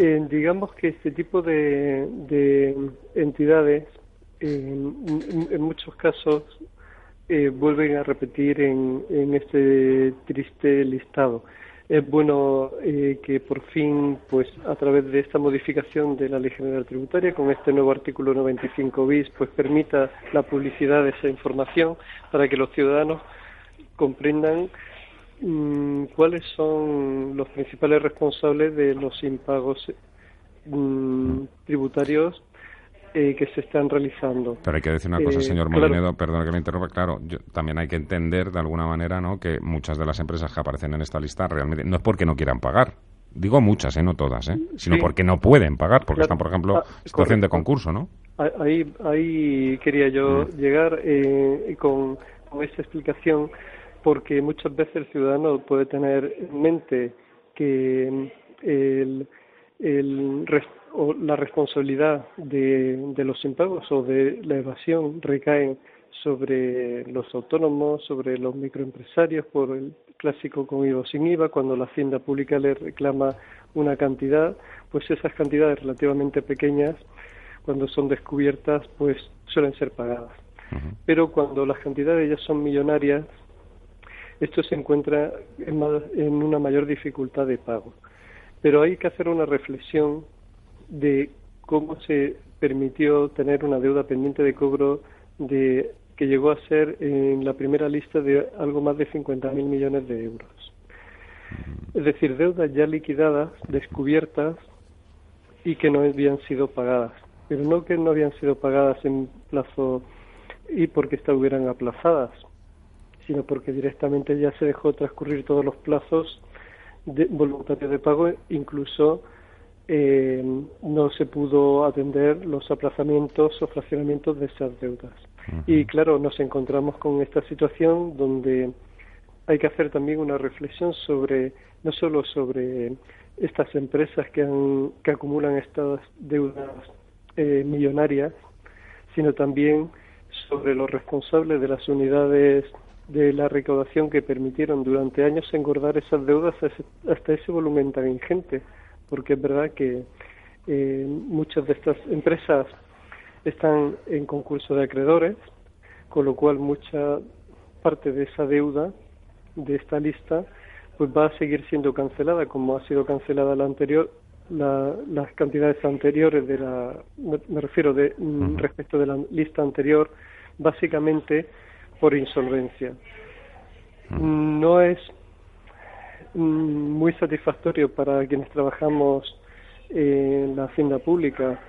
Eh, digamos que este tipo de, de entidades en, muchos casos eh, vuelven a repetir en, en, este triste listado. Es bueno eh, que por fin, pues a través de esta modificación de la Ley General Tributaria, con este nuevo artículo 95 bis, pues permita la publicidad de esa información para que los ciudadanos comprendan ¿cuáles son los principales responsables de los impagos mm, tributarios eh, que se están realizando. Pero hay que decir una cosa, eh, señor Molinedo, perdón que me interrumpa, claro, también hay que entender de alguna manera ¿no? que muchas de las empresas que aparecen en esta lista realmente no es porque no quieran pagar, digo muchas, ¿eh? no todas, ¿eh? sino porque no pueden pagar, porque están, por ejemplo, ah, situación de concurso, ¿no? Ahí, ahí quería yo mm. llegar eh, con, con esta explicación porque muchas veces el ciudadano puede tener en mente que el, el, o la responsabilidad de, de los impagos o de la evasión recaen sobre los autónomos, sobre los microempresarios por el clásico con IVA o sin IVA, cuando la hacienda pública le reclama una cantidad, pues esas cantidades relativamente pequeñas, cuando son descubiertas, pues suelen ser pagadas. Pero cuando las cantidades ya son millonarias, esto se encuentra en, una mayor dificultad de pago. Pero hay que hacer una reflexión de cómo se permitió tener una deuda pendiente de cobro de que llegó a ser en la primera lista de algo más de 50.000 millones de euros. Es decir, deudas ya liquidadas, descubiertas y que no habían sido pagadas. Pero no que no habían sido pagadas en plazo y porque estuvieran aplazadas, sino porque directamente ya se dejó transcurrir todos los plazos de, voluntarios de pago, incluso eh, no se pudo atender los aplazamientos o fraccionamientos de esas deudas. Y claro, nos encontramos con esta situación donde hay que hacer también una reflexión sobre, no solo sobre estas empresas que, han, que acumulan estas deudas eh, millonarias, sino también sobre los responsables de las unidades de la recaudación que permitieron durante años engordar esas deudas hasta ese volumen tan ingente, porque es verdad que eh, muchas de estas empresas están en concurso de acreedores, con lo cual mucha parte de esa deuda de esta lista pues va a seguir siendo cancelada como ha sido cancelada la anterior las cantidades anteriores de la me, refiero de respecto de la lista anterior básicamente por insolvencia. No es muy satisfactorio para quienes trabajamos en la hacienda pública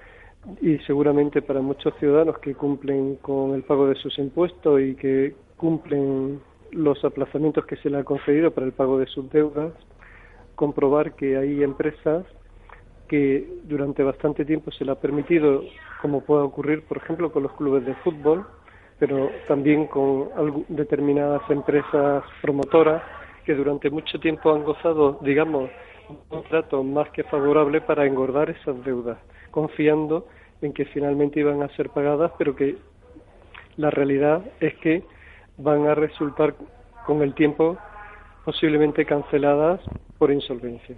y seguramente para muchos ciudadanos que cumplen con el pago de sus impuestos y que cumplen los aplazamientos que se le ha concedido para el pago de sus deudas, comprobar que hay empresas que durante bastante tiempo se le ha permitido, como puede ocurrir, por ejemplo, con los clubes de fútbol, pero también con determinadas empresas promotoras que durante mucho tiempo han gozado, digamos, un trato más que favorable para engordar esas deudas, confiando en que finalmente iban a ser pagadas, pero que la realidad es que van a resultar con el tiempo posiblemente canceladas por insolvencia.